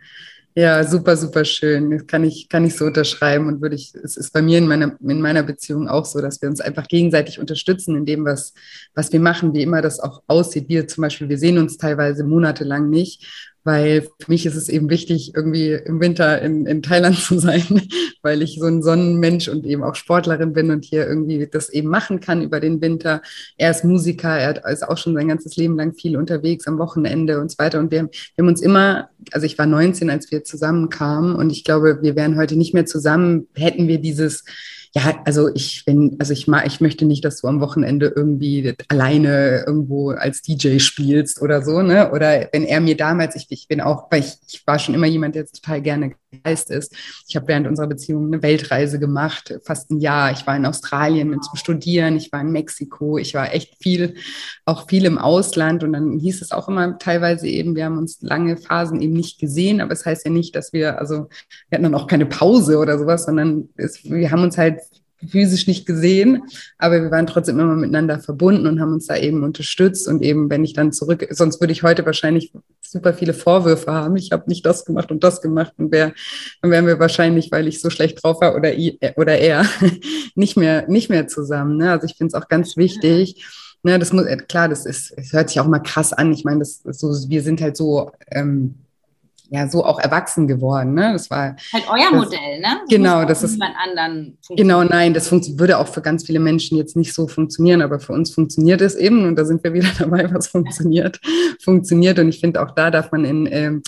Ja, super, super schön. Das kann ich, kann ich so unterschreiben und würde ich, es ist bei mir in meiner, in meiner Beziehung auch so, dass wir uns einfach gegenseitig unterstützen in dem, was, was wir machen, wie immer das auch aussieht. Wir zum Beispiel, wir sehen uns teilweise monatelang nicht weil für mich ist es eben wichtig, irgendwie im Winter in, in Thailand [laughs] zu sein, weil ich so ein Sonnenmensch und eben auch Sportlerin bin und hier irgendwie das eben machen kann über den Winter. Er ist Musiker, er ist auch schon sein ganzes Leben lang viel unterwegs am Wochenende und so weiter. Und wir, wir haben uns immer, also ich war 19, als wir zusammenkamen und ich glaube, wir wären heute nicht mehr zusammen, hätten wir dieses ja, also ich bin, also ich mag, ich möchte nicht, dass du am Wochenende irgendwie alleine irgendwo als DJ spielst oder so, ne? Oder wenn er mir damals, ich, ich bin auch, weil ich, ich war schon immer jemand, der total gerne gereist ist. Ich habe während unserer Beziehung eine Weltreise gemacht, fast ein Jahr. Ich war in Australien zum Studieren, ich war in Mexiko, ich war echt viel, auch viel im Ausland und dann hieß es auch immer teilweise eben, wir haben uns lange Phasen eben nicht gesehen, aber es das heißt ja nicht, dass wir, also wir hatten dann auch keine Pause oder sowas, sondern es, wir haben uns halt physisch nicht gesehen, aber wir waren trotzdem immer miteinander verbunden und haben uns da eben unterstützt. Und eben, wenn ich dann zurück, sonst würde ich heute wahrscheinlich super viele Vorwürfe haben. Ich habe nicht das gemacht und das gemacht und wär, dann wären wir wahrscheinlich, weil ich so schlecht drauf war oder, oder er, [laughs] nicht mehr, nicht mehr zusammen. Ne? Also ich finde es auch ganz wichtig. Ne, das muss, klar, das ist, es hört sich auch mal krass an. Ich meine, das so, wir sind halt so, ähm, ja so auch erwachsen geworden. Ne? Das war halt euer das, Modell, ne? Das genau, das ist anderen. Genau, nein, das würde auch für ganz viele Menschen jetzt nicht so funktionieren, aber für uns funktioniert es eben und da sind wir wieder [laughs] dabei, was funktioniert, funktioniert und ich finde auch da darf man in ähm,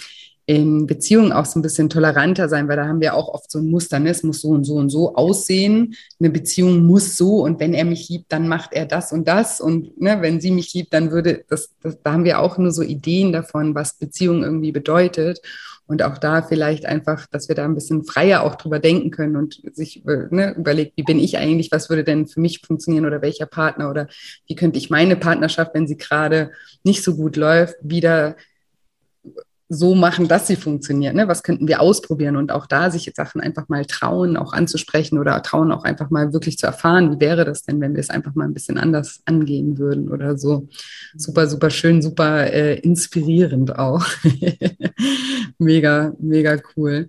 in Beziehungen auch so ein bisschen toleranter sein, weil da haben wir auch oft so ein Muster, ne? es muss so und so und so aussehen. Eine Beziehung muss so und wenn er mich liebt, dann macht er das und das und ne, wenn sie mich liebt, dann würde das, das, da haben wir auch nur so Ideen davon, was Beziehung irgendwie bedeutet. Und auch da vielleicht einfach, dass wir da ein bisschen freier auch drüber denken können und sich ne, überlegt, wie bin ich eigentlich, was würde denn für mich funktionieren oder welcher Partner oder wie könnte ich meine Partnerschaft, wenn sie gerade nicht so gut läuft, wieder so machen, dass sie funktionieren. Ne? Was könnten wir ausprobieren und auch da sich Sachen einfach mal trauen, auch anzusprechen oder trauen auch einfach mal wirklich zu erfahren, wie wäre das denn, wenn wir es einfach mal ein bisschen anders angehen würden oder so. Super, super schön, super äh, inspirierend auch. [laughs] mega, mega cool.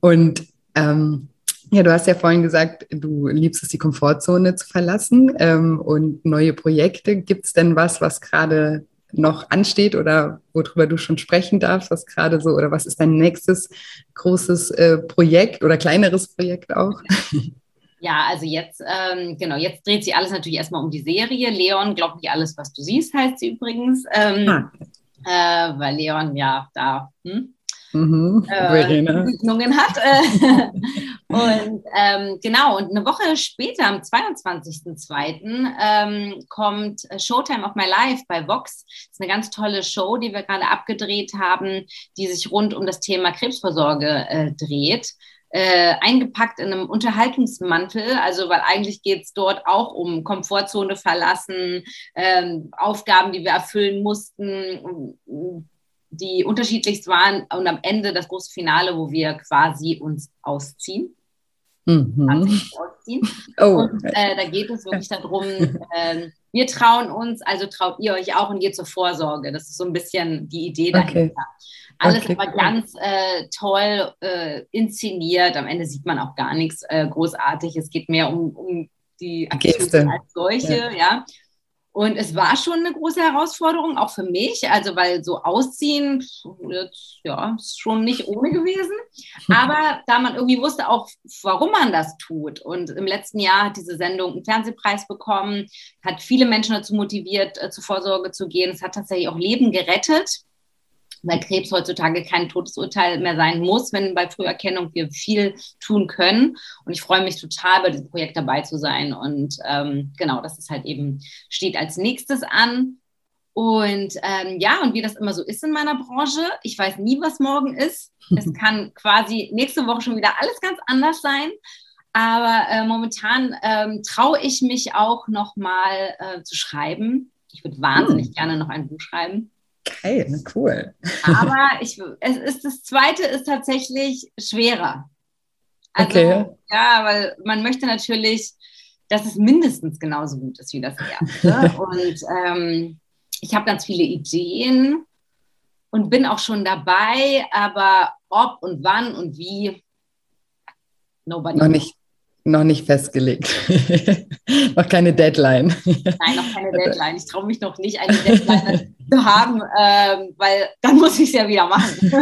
Und ähm, ja, du hast ja vorhin gesagt, du liebst es, die Komfortzone zu verlassen ähm, und neue Projekte. Gibt es denn was, was gerade noch ansteht oder worüber du schon sprechen darfst, was gerade so oder was ist dein nächstes großes äh, Projekt oder kleineres Projekt auch? [laughs] Ja, also jetzt, ähm, genau, jetzt dreht sich alles natürlich erstmal um die Serie. Leon, glaub nicht alles, was du siehst, heißt sie übrigens. Ähm, ah. äh, weil Leon ja da hm, mhm, äh, hat. Äh, [laughs] und ähm, genau, und eine Woche später, am 22.02., ähm, kommt Showtime of My Life bei Vox. Das ist eine ganz tolle Show, die wir gerade abgedreht haben, die sich rund um das Thema Krebsvorsorge äh, dreht. Äh, eingepackt in einem Unterhaltungsmantel, also weil eigentlich geht es dort auch um Komfortzone verlassen, ähm, Aufgaben, die wir erfüllen mussten, die unterschiedlichst waren und am Ende das große Finale, wo wir quasi uns ausziehen. Mhm. Oh. Und äh, da geht es wirklich darum, äh, wir trauen uns, also traut ihr euch auch und geht zur Vorsorge. Das ist so ein bisschen die Idee dahinter. Okay. Alles okay, aber cool. ganz äh, toll äh, inszeniert. Am Ende sieht man auch gar nichts äh, großartig. Es geht mehr um, um die Aktion als solche, ja. ja. Und es war schon eine große Herausforderung, auch für mich. Also, weil so ausziehen, ja, ist schon nicht ohne gewesen. Aber da man irgendwie wusste auch, warum man das tut. Und im letzten Jahr hat diese Sendung einen Fernsehpreis bekommen, hat viele Menschen dazu motiviert, äh, zur Vorsorge zu gehen. Es hat tatsächlich auch Leben gerettet weil Krebs heutzutage kein Todesurteil mehr sein muss, wenn bei Früherkennung wir viel tun können. Und ich freue mich total, bei diesem Projekt dabei zu sein. Und ähm, genau, das ist halt eben, steht als nächstes an. Und ähm, ja, und wie das immer so ist in meiner Branche, ich weiß nie, was morgen ist. Es [laughs] kann quasi nächste Woche schon wieder alles ganz anders sein. Aber äh, momentan ähm, traue ich mich auch noch mal äh, zu schreiben. Ich würde wahnsinnig hm. gerne noch ein Buch schreiben. Geil, cool. Aber ich, es ist, das zweite ist tatsächlich schwerer. Also, okay. ja, weil man möchte natürlich, dass es mindestens genauso gut ist wie das erste. [laughs] und ähm, ich habe ganz viele Ideen und bin auch schon dabei, aber ob und wann und wie, nobody. Noch nicht, noch nicht festgelegt. [laughs] noch keine Deadline. Nein, noch keine [laughs] Deadline. Ich traue mich noch nicht, eine Deadline [laughs] zu haben, ähm, weil dann muss ich es ja wieder machen.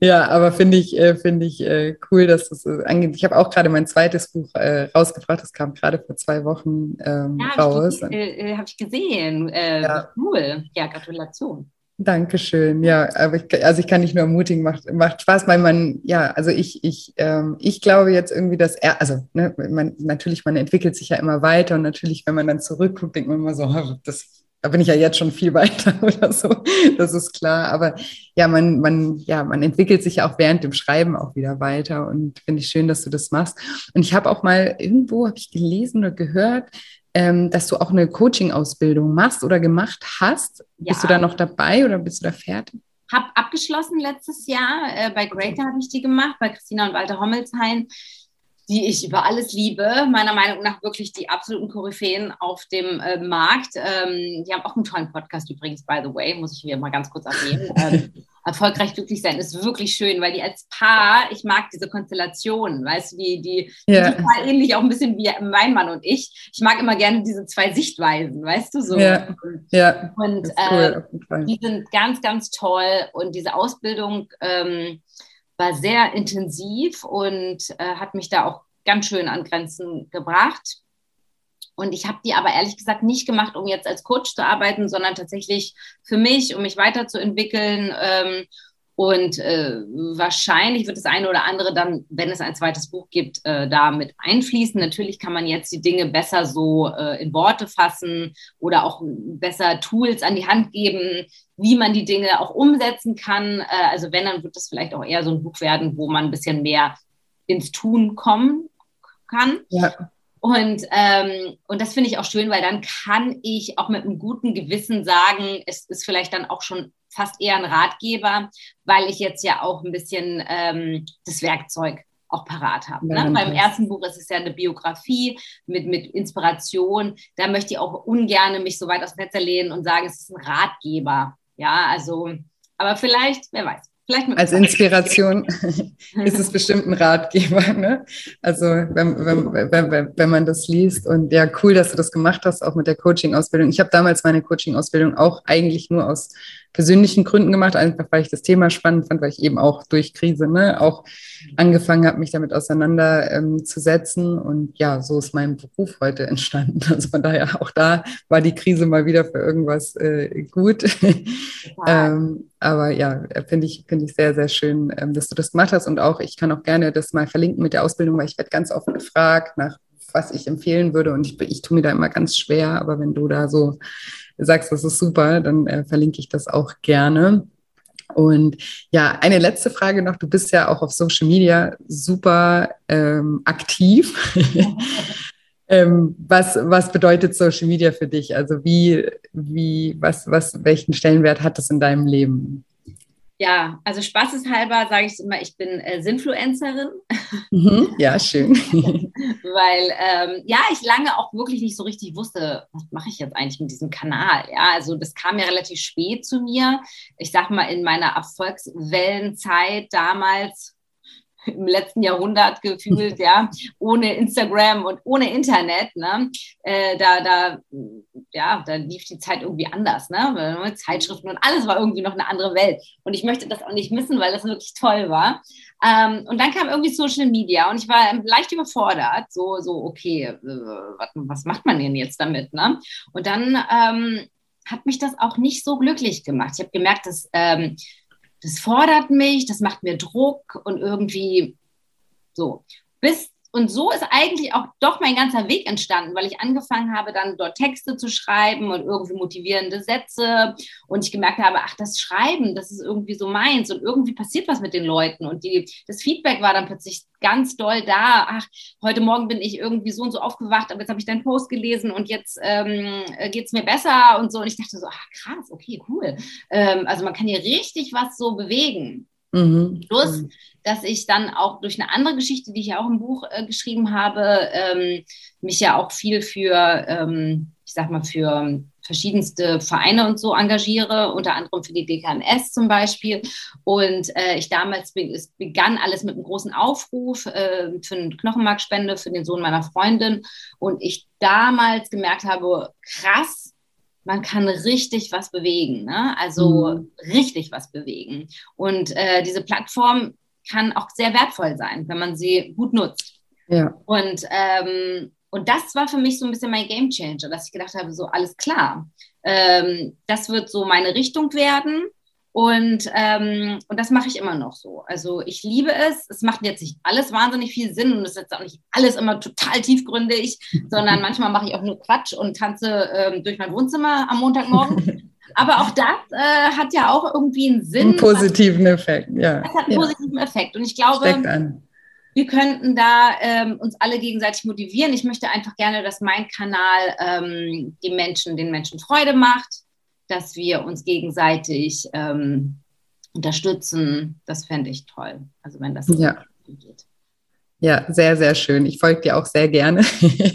ja, aber finde ich, äh, find ich äh, cool, dass das äh, angeht. Ich habe auch gerade mein zweites Buch äh, rausgebracht. Das kam gerade vor zwei Wochen ähm, ja, raus. Habe ich, äh, hab ich, gesehen. Äh, ja. Cool. Ja, Gratulation. Dankeschön. Ja, aber ich, also ich kann nicht nur ermutigen, macht, macht Spaß, weil man, ja, also ich, ich, ähm, ich glaube jetzt irgendwie, dass er, also ne, man, natürlich, man entwickelt sich ja immer weiter und natürlich, wenn man dann zurückguckt, denkt man immer so, das, da bin ich ja jetzt schon viel [laughs] weiter [laughs] oder so, das ist klar. Aber ja, man, man, ja, man entwickelt sich ja auch während dem Schreiben auch wieder weiter und finde ich schön, dass du das machst. Und ich habe auch mal irgendwo, habe ich gelesen oder gehört, ähm, dass du auch eine Coaching-Ausbildung machst oder gemacht hast. Ja. Bist du da noch dabei oder bist du da fertig? Hab abgeschlossen letztes Jahr. Äh, bei Greater habe ich die gemacht, bei Christina und Walter Hommelshain, die ich über alles liebe. Meiner Meinung nach wirklich die absoluten Koryphäen auf dem äh, Markt. Ähm, die haben auch einen tollen Podcast übrigens, by the way, muss ich hier mal ganz kurz erwähnen. [laughs] ähm, erfolgreich glücklich sein ist wirklich schön, weil die als Paar, ich mag diese Konstellation, weißt du, die, die, ja. total ähnlich auch ein bisschen wie mein Mann und ich. Ich mag immer gerne diese zwei Sichtweisen, weißt du so. Ja. ja. Und cool, äh, die sind ganz, ganz toll und diese Ausbildung ähm, war sehr intensiv und äh, hat mich da auch ganz schön an Grenzen gebracht. Und ich habe die aber ehrlich gesagt nicht gemacht, um jetzt als Coach zu arbeiten, sondern tatsächlich für mich, um mich weiterzuentwickeln. Ähm, und äh, wahrscheinlich wird das eine oder andere dann, wenn es ein zweites Buch gibt, äh, da mit einfließen. Natürlich kann man jetzt die Dinge besser so äh, in Worte fassen oder auch besser Tools an die Hand geben, wie man die Dinge auch umsetzen kann. Äh, also wenn, dann wird das vielleicht auch eher so ein Buch werden, wo man ein bisschen mehr ins Tun kommen kann. Ja. Und, ähm, und das finde ich auch schön, weil dann kann ich auch mit einem guten Gewissen sagen, es ist vielleicht dann auch schon fast eher ein Ratgeber, weil ich jetzt ja auch ein bisschen ähm, das Werkzeug auch parat habe. Ne? Beim ersten Buch ist es ja eine Biografie mit, mit Inspiration. Da möchte ich auch ungern mich so weit aus dem Fenster lehnen und sagen, es ist ein Ratgeber. Ja, also, aber vielleicht, wer weiß. Als Inspiration [laughs] ist es bestimmt ein Ratgeber. Ne? Also wenn, wenn, wenn, wenn man das liest und ja, cool, dass du das gemacht hast, auch mit der Coaching-Ausbildung. Ich habe damals meine Coaching-Ausbildung auch eigentlich nur aus persönlichen Gründen gemacht, einfach weil ich das Thema spannend fand, weil ich eben auch durch Krise ne, auch angefangen habe, mich damit auseinanderzusetzen. Ähm, und ja, so ist mein Beruf heute entstanden. [laughs] Also von daher auch da war die Krise mal wieder für irgendwas äh, gut. [laughs] ähm, aber ja, finde ich, finde ich sehr, sehr schön, ähm, dass du das gemacht hast. Und auch, ich kann auch gerne das mal verlinken mit der Ausbildung, weil ich werde ganz oft gefragt nach was ich empfehlen würde. Und ich, ich tue mir da immer ganz schwer, aber wenn du da so sagst, das ist super, dann äh, verlinke ich das auch gerne. Und ja, eine letzte Frage noch. Du bist ja auch auf Social Media super ähm, aktiv. [laughs] ähm, was, was bedeutet Social Media für dich? Also wie, wie, was, was, welchen Stellenwert hat das in deinem Leben? Ja, also spaßeshalber sage ich immer, ich bin äh, Sinfluencerin. Mhm, ja, schön. [laughs] Weil ähm, ja, ich lange auch wirklich nicht so richtig wusste, was mache ich jetzt eigentlich mit diesem Kanal. Ja, also das kam ja relativ spät zu mir. Ich sag mal, in meiner Erfolgswellenzeit damals im letzten Jahrhundert gefühlt, [laughs] ja, ohne Instagram und ohne Internet, ne, äh, da, da, ja, da lief die Zeit irgendwie anders, ne, Zeitschriften und alles war irgendwie noch eine andere Welt. Und ich möchte das auch nicht missen, weil das wirklich toll war. Ähm, und dann kam irgendwie Social Media und ich war leicht überfordert, so, so, okay, äh, was, was macht man denn jetzt damit, ne? Und dann ähm, hat mich das auch nicht so glücklich gemacht. Ich habe gemerkt, dass ähm, das fordert mich, das macht mir Druck und irgendwie so. Bis und so ist eigentlich auch doch mein ganzer Weg entstanden, weil ich angefangen habe, dann dort Texte zu schreiben und irgendwie motivierende Sätze und ich gemerkt habe, ach, das Schreiben, das ist irgendwie so meins und irgendwie passiert was mit den Leuten und die, das Feedback war dann plötzlich ganz doll da. Ach, heute Morgen bin ich irgendwie so und so aufgewacht, aber jetzt habe ich deinen Post gelesen und jetzt ähm, geht es mir besser und so. Und ich dachte so, ach krass, okay, cool. Ähm, also man kann hier richtig was so bewegen. Mhm. Plus, dass ich dann auch durch eine andere Geschichte, die ich ja auch im Buch äh, geschrieben habe, ähm, mich ja auch viel für, ähm, ich sag mal, für verschiedenste Vereine und so engagiere, unter anderem für die DKMS zum Beispiel. Und äh, ich damals, es begann alles mit einem großen Aufruf äh, für eine Knochenmarkspende für den Sohn meiner Freundin. Und ich damals gemerkt habe, krass, man kann richtig was bewegen, ne? also mhm. richtig was bewegen. Und äh, diese Plattform kann auch sehr wertvoll sein, wenn man sie gut nutzt. Ja. Und, ähm, und das war für mich so ein bisschen mein Game Changer, dass ich gedacht habe, so alles klar, ähm, das wird so meine Richtung werden. Und, ähm, und das mache ich immer noch so. Also ich liebe es. Es macht jetzt nicht alles wahnsinnig viel Sinn und es ist jetzt auch nicht alles immer total tiefgründig, [laughs] sondern manchmal mache ich auch nur Quatsch und tanze ähm, durch mein Wohnzimmer am Montagmorgen. [laughs] Aber auch das äh, hat ja auch irgendwie einen Sinn. Einen positiven Effekt, ja. Das hat einen ja. positiven Effekt. Und ich glaube, wir könnten da ähm, uns alle gegenseitig motivieren. Ich möchte einfach gerne, dass mein Kanal ähm, die Menschen, den Menschen Freude macht, dass wir uns gegenseitig ähm, unterstützen. Das fände ich toll. Also wenn das ja. geht. Ja, sehr, sehr schön. Ich folge dir auch sehr gerne.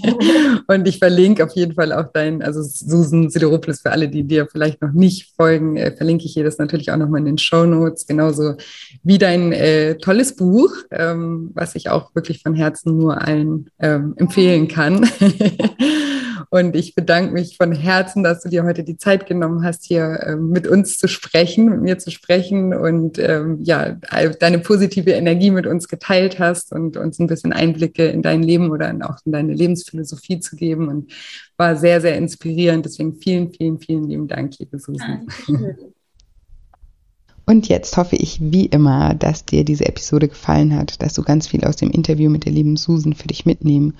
[laughs] und ich verlinke auf jeden Fall auch dein, also Susan Sideropoulos, für alle, die dir vielleicht noch nicht folgen, äh, verlinke ich hier das natürlich auch nochmal in den Show Notes, genauso wie dein äh, tolles Buch, ähm, was ich auch wirklich von Herzen nur allen ähm, empfehlen kann. [laughs] Und ich bedanke mich von Herzen, dass du dir heute die Zeit genommen hast, hier ähm, mit uns zu sprechen, mit mir zu sprechen und ähm, ja, deine positive Energie mit uns geteilt hast und uns ein bisschen Einblicke in dein Leben oder auch in deine Lebensphilosophie zu geben. Und war sehr, sehr inspirierend. Deswegen vielen, vielen, vielen lieben Dank, liebe Susan. Und jetzt hoffe ich wie immer, dass dir diese Episode gefallen hat, dass du ganz viel aus dem Interview mit der lieben Susan für dich mitnehmen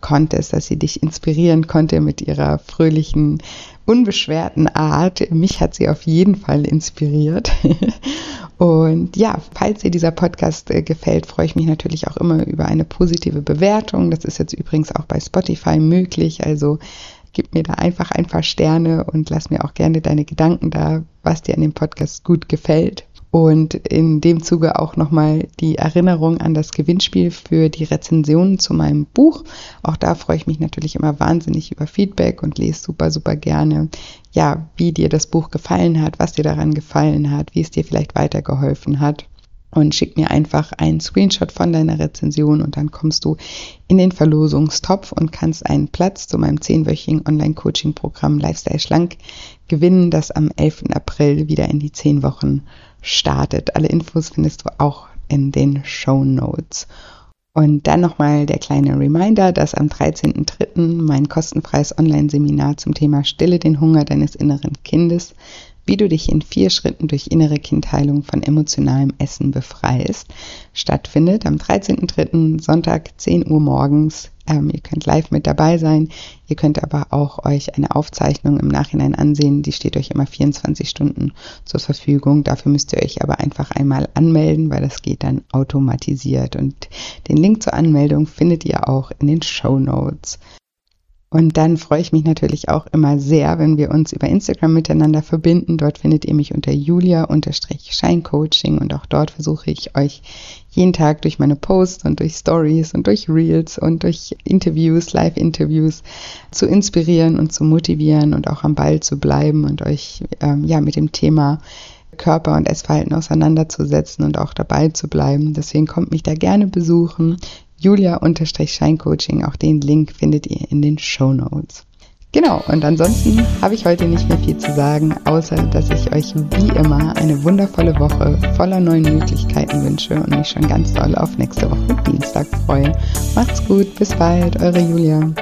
konntest, dass sie dich inspirieren konnte mit ihrer fröhlichen, unbeschwerten Art. Mich hat sie auf jeden Fall inspiriert. [laughs] Und ja, falls dir dieser Podcast äh, gefällt, freue ich mich natürlich auch immer über eine positive Bewertung. Das ist jetzt übrigens auch bei Spotify möglich. Also gib mir da einfach ein paar Sterne und lass mir auch gerne deine Gedanken da, was dir an dem Podcast gut gefällt. Und in dem Zuge auch nochmal die Erinnerung an das Gewinnspiel für die Rezensionen zu meinem Buch. Auch da freue ich mich natürlich immer wahnsinnig über Feedback und lese super, super gerne, ja, wie dir das Buch gefallen hat, was dir daran gefallen hat, wie es dir vielleicht weitergeholfen hat und schick mir einfach einen Screenshot von deiner Rezension und dann kommst du in den Verlosungstopf und kannst einen Platz zu meinem zehnwöchigen Online-Coaching-Programm Lifestyle Schlank gewinnen, das am 11. April wieder in die zehn Wochen startet. Alle Infos findest du auch in den Show Notes. Und dann nochmal der kleine Reminder, dass am 13.03. mein kostenfreies Online-Seminar zum Thema Stille den Hunger deines inneren Kindes, wie du dich in vier Schritten durch innere Kindheilung von emotionalem Essen befreist, stattfindet am 13.03. Sonntag 10 Uhr morgens ähm, ihr könnt live mit dabei sein. Ihr könnt aber auch euch eine Aufzeichnung im Nachhinein ansehen. Die steht euch immer 24 Stunden zur Verfügung. Dafür müsst ihr euch aber einfach einmal anmelden, weil das geht dann automatisiert. Und den Link zur Anmeldung findet ihr auch in den Show Notes. Und dann freue ich mich natürlich auch immer sehr, wenn wir uns über Instagram miteinander verbinden. Dort findet ihr mich unter julia-scheincoaching und auch dort versuche ich euch jeden Tag durch meine Posts und durch Stories und durch Reels und durch Interviews, Live-Interviews zu inspirieren und zu motivieren und auch am Ball zu bleiben und euch ähm, ja mit dem Thema Körper und Essverhalten auseinanderzusetzen und auch dabei zu bleiben. Deswegen kommt mich da gerne besuchen. Julia-Scheincoaching, auch den Link findet ihr in den Show Notes. Genau, und ansonsten habe ich heute nicht mehr viel zu sagen, außer dass ich euch wie immer eine wundervolle Woche voller neuen Möglichkeiten wünsche und mich schon ganz doll auf nächste Woche Dienstag freue. Macht's gut, bis bald, eure Julia.